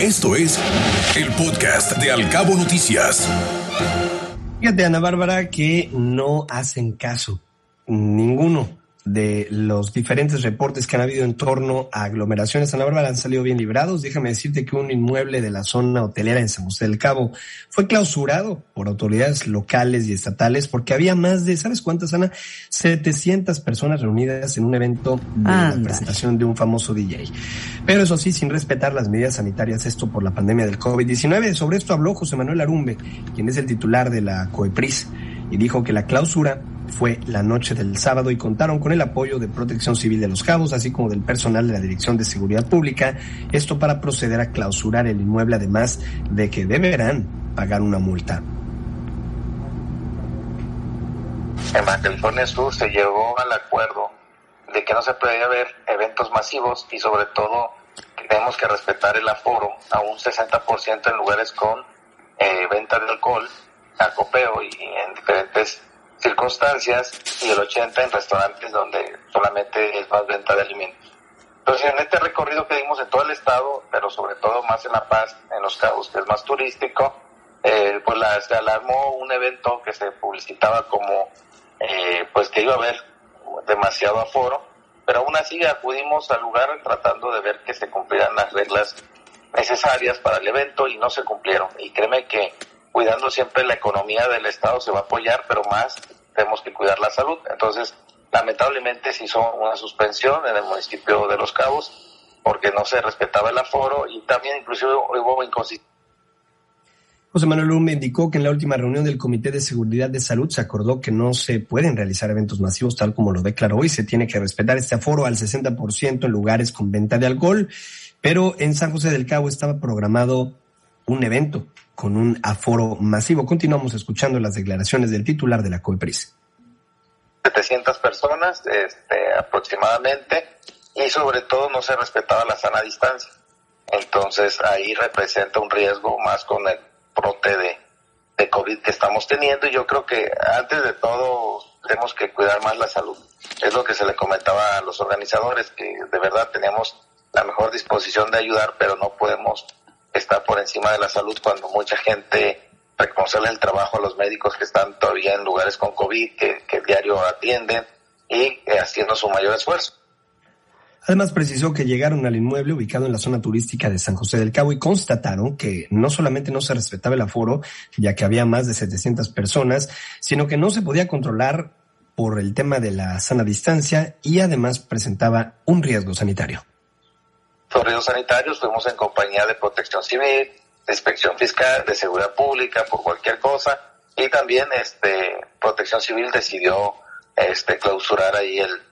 Esto es el podcast de Alcabo Noticias. Fíjate, Ana Bárbara, que no hacen caso ninguno de los diferentes reportes que han habido en torno a aglomeraciones Ana Bárbara han salido bien librados. Déjame decirte que un inmueble de la zona hotelera en San José del Cabo fue clausurado por autoridades locales y estatales porque había más de, ¿sabes cuántas, Ana? 700 personas reunidas en un evento de la presentación de un famoso DJ. Pero eso sí, sin respetar las medidas sanitarias, esto por la pandemia del COVID-19. Sobre esto habló José Manuel Arumbe, quien es el titular de la COEPRIS, y dijo que la clausura fue la noche del sábado y contaron con el apoyo de Protección Civil de los Cabos, así como del personal de la Dirección de Seguridad Pública, esto para proceder a clausurar el inmueble, además de que deberán pagar una multa. En Baja Sur se llegó al acuerdo de que no se podía haber eventos masivos y sobre todo tenemos que respetar el aforo a un 60% en lugares con eh, venta de alcohol, acopeo y en diferentes circunstancias y el 80 en restaurantes donde solamente es más venta de alimentos. Entonces, en este recorrido que dimos en todo el estado, pero sobre todo más en La Paz, en Los Cabos, que es más turístico, eh, pues la, se alarmó un evento que se publicitaba como, eh, pues que iba a haber demasiado aforo, pero aún así acudimos al lugar tratando de ver que se cumplieran las reglas necesarias para el evento y no se cumplieron. Y créeme que cuidando siempre la economía del Estado se va a apoyar, pero más tenemos que cuidar la salud. Entonces, lamentablemente se hizo una suspensión en el municipio de Los Cabos porque no se respetaba el aforo y también inclusive hubo inconsistencia. José Manuel Lumbe indicó que en la última reunión del Comité de Seguridad de Salud se acordó que no se pueden realizar eventos masivos tal como lo declaró y se tiene que respetar este aforo al 60% en lugares con venta de alcohol, pero en San José del Cabo estaba programado un evento con un aforo masivo. Continuamos escuchando las declaraciones del titular de la COEPRIS. 700 personas este, aproximadamente y sobre todo no se respetaba la sana distancia. Entonces ahí representa un riesgo más con el brote de, de COVID que estamos teniendo y yo creo que antes de todo tenemos que cuidar más la salud. Es lo que se le comentaba a los organizadores, que de verdad teníamos la mejor disposición de ayudar, pero no podemos está por encima de la salud cuando mucha gente reconocerle el trabajo a los médicos que están todavía en lugares con COVID, que, que diario atienden y eh, haciendo su mayor esfuerzo. Además, precisó que llegaron al inmueble ubicado en la zona turística de San José del Cabo y constataron que no solamente no se respetaba el aforo, ya que había más de 700 personas, sino que no se podía controlar por el tema de la sana distancia y además presentaba un riesgo sanitario corridos sanitarios, fuimos en compañía de protección civil, de inspección fiscal, de seguridad pública, por cualquier cosa, y también este protección civil decidió este clausurar ahí el,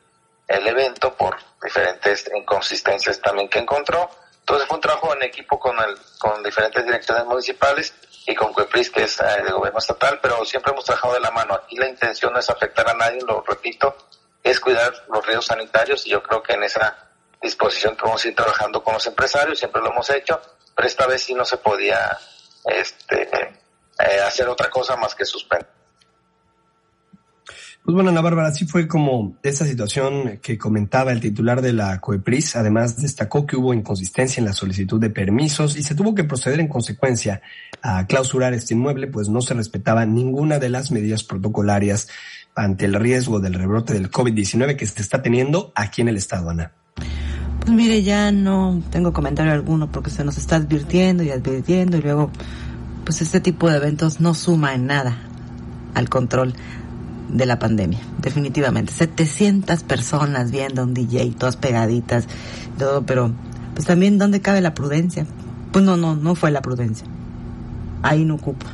el evento por diferentes inconsistencias también que encontró. Entonces fue un trabajo en equipo con el, con diferentes direcciones municipales y con CUEPRIS, que es el eh, gobierno estatal, pero siempre hemos trabajado de la mano. Aquí la intención no es afectar a nadie, lo repito, es cuidar los ríos sanitarios y yo creo que en esa disposición que ir trabajando con los empresarios, siempre lo hemos hecho, pero esta vez sí no se podía este, eh, hacer otra cosa más que suspender. Pues bueno, Ana Bárbara, así fue como esa situación que comentaba el titular de la COEPRIS. Además, destacó que hubo inconsistencia en la solicitud de permisos y se tuvo que proceder en consecuencia a clausurar este inmueble, pues no se respetaba ninguna de las medidas protocolarias ante el riesgo del rebrote del COVID-19 que se está teniendo aquí en el estado, Ana. Pues mire, ya no tengo comentario alguno porque se nos está advirtiendo y advirtiendo y luego, pues este tipo de eventos no suma en nada al control de la pandemia, definitivamente. 700 personas viendo un DJ, todas pegaditas, todo, pero pues también dónde cabe la prudencia. Pues no, no, no fue la prudencia. Ahí no ocupa.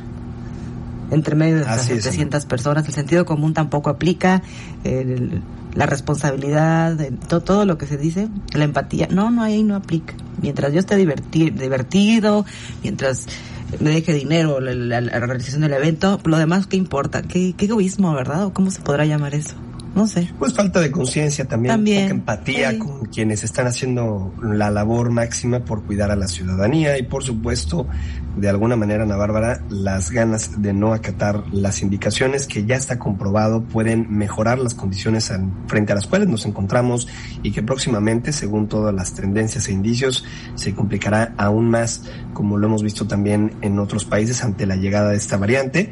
Entre medio de esas 700 personas, el sentido común tampoco aplica. El, la responsabilidad, todo, todo lo que se dice, la empatía, no, no, ahí no aplica. Mientras yo esté divertido, mientras me deje dinero la, realización del evento, lo demás, ¿qué importa? ¿Qué, egoísmo, verdad? ¿O cómo se podrá llamar eso? No sé. Pues falta de conciencia también, También, poca empatía sí. con quienes están haciendo la labor máxima por cuidar a la ciudadanía y por supuesto, de alguna manera, Ana Bárbara, las ganas de no acatar las indicaciones que ya está comprobado pueden mejorar las condiciones en- frente a las cuales nos encontramos y que próximamente, según todas las tendencias e indicios, se complicará aún más, como lo hemos visto también en otros países ante la llegada de esta variante